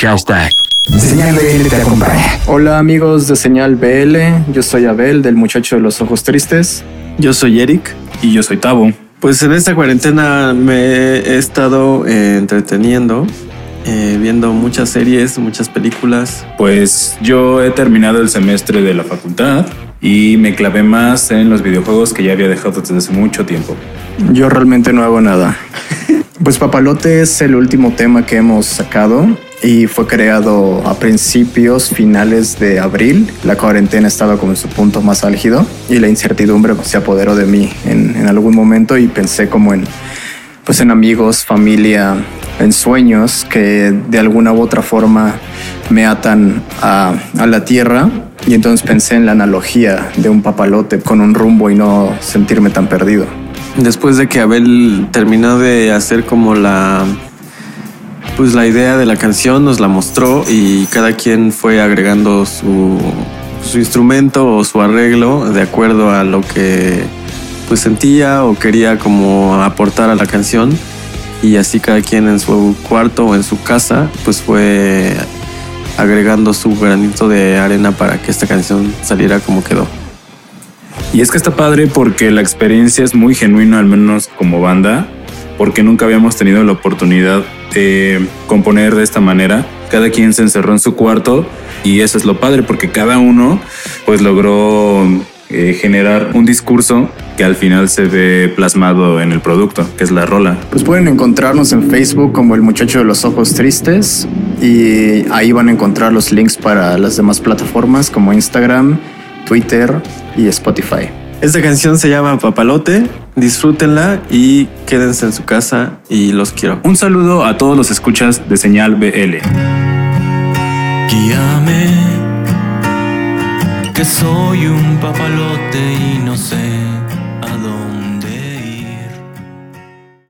Hashtag. Señal BL te acompaña. Hola amigos de Señal BL, yo soy Abel del Muchacho de los Ojos Tristes. Yo soy Eric. Y yo soy Tabo. Pues en esta cuarentena me he estado eh, entreteniendo, eh, viendo muchas series, muchas películas. Pues yo he terminado el semestre de la facultad y me clavé más en los videojuegos que ya había dejado desde hace mucho tiempo. Yo realmente no hago nada. Pues Papalote es el último tema que hemos sacado y fue creado a principios, finales de abril. La cuarentena estaba como en su punto más álgido y la incertidumbre se apoderó de mí en, algún momento y pensé como en, pues en amigos, familia, en sueños que de alguna u otra forma me atan a, a la tierra y entonces pensé en la analogía de un papalote con un rumbo y no sentirme tan perdido. Después de que Abel terminó de hacer como la pues la idea de la canción nos la mostró y cada quien fue agregando su, su instrumento o su arreglo de acuerdo a lo que pues sentía o quería como aportar a la canción y así cada quien en su cuarto o en su casa pues fue agregando su granito de arena para que esta canción saliera como quedó. Y es que está padre porque la experiencia es muy genuina, al menos como banda, porque nunca habíamos tenido la oportunidad de componer de esta manera. Cada quien se encerró en su cuarto y eso es lo padre porque cada uno pues logró eh, generar un discurso que al final se ve plasmado en el producto, que es la rola. Pues pueden encontrarnos en Facebook como el muchacho de los ojos tristes y ahí van a encontrar los links para las demás plataformas como Instagram, Twitter y Spotify. Esta canción se llama Papalote, disfrútenla y quédense en su casa y los quiero. Un saludo a todos los escuchas de Señal BL. Guíame, que soy un papalote y no sé